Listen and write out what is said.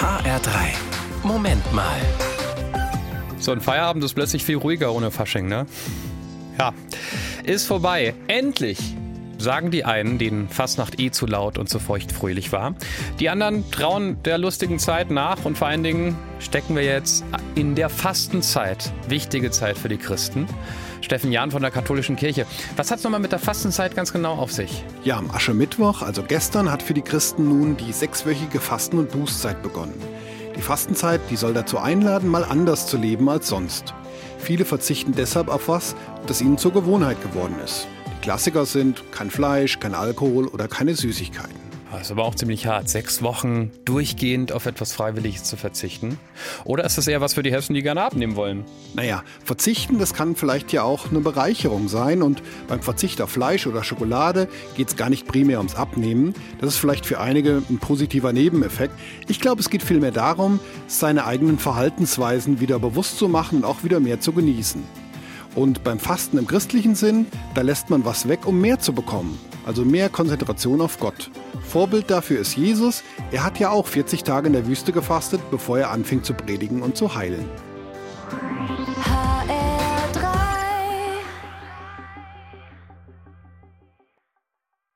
HR3. Moment mal. So ein Feierabend ist plötzlich viel ruhiger ohne Fasching, ne? Ja, ist vorbei. Endlich! Sagen die einen, denen Fastnacht eh zu laut und zu feucht fröhlich war. Die anderen trauen der lustigen Zeit nach und vor allen Dingen stecken wir jetzt in der Fastenzeit. Wichtige Zeit für die Christen. Steffen Jahn von der Katholischen Kirche. Was hat es nochmal mit der Fastenzeit ganz genau auf sich? Ja, am Aschermittwoch, also gestern, hat für die Christen nun die sechswöchige Fasten- und Bußzeit begonnen. Die Fastenzeit, die soll dazu einladen, mal anders zu leben als sonst. Viele verzichten deshalb auf was, das ihnen zur Gewohnheit geworden ist. Klassiker sind kein Fleisch, kein Alkohol oder keine Süßigkeiten. Das ist aber auch ziemlich hart, sechs Wochen durchgehend auf etwas Freiwilliges zu verzichten. Oder ist das eher was für die Hessen, die gerne abnehmen wollen? Naja, verzichten, das kann vielleicht ja auch eine Bereicherung sein. Und beim Verzicht auf Fleisch oder Schokolade geht es gar nicht primär ums Abnehmen. Das ist vielleicht für einige ein positiver Nebeneffekt. Ich glaube, es geht vielmehr darum, seine eigenen Verhaltensweisen wieder bewusst zu machen und auch wieder mehr zu genießen. Und beim Fasten im christlichen Sinn, da lässt man was weg, um mehr zu bekommen. Also mehr Konzentration auf Gott. Vorbild dafür ist Jesus. Er hat ja auch 40 Tage in der Wüste gefastet, bevor er anfing zu predigen und zu heilen. HR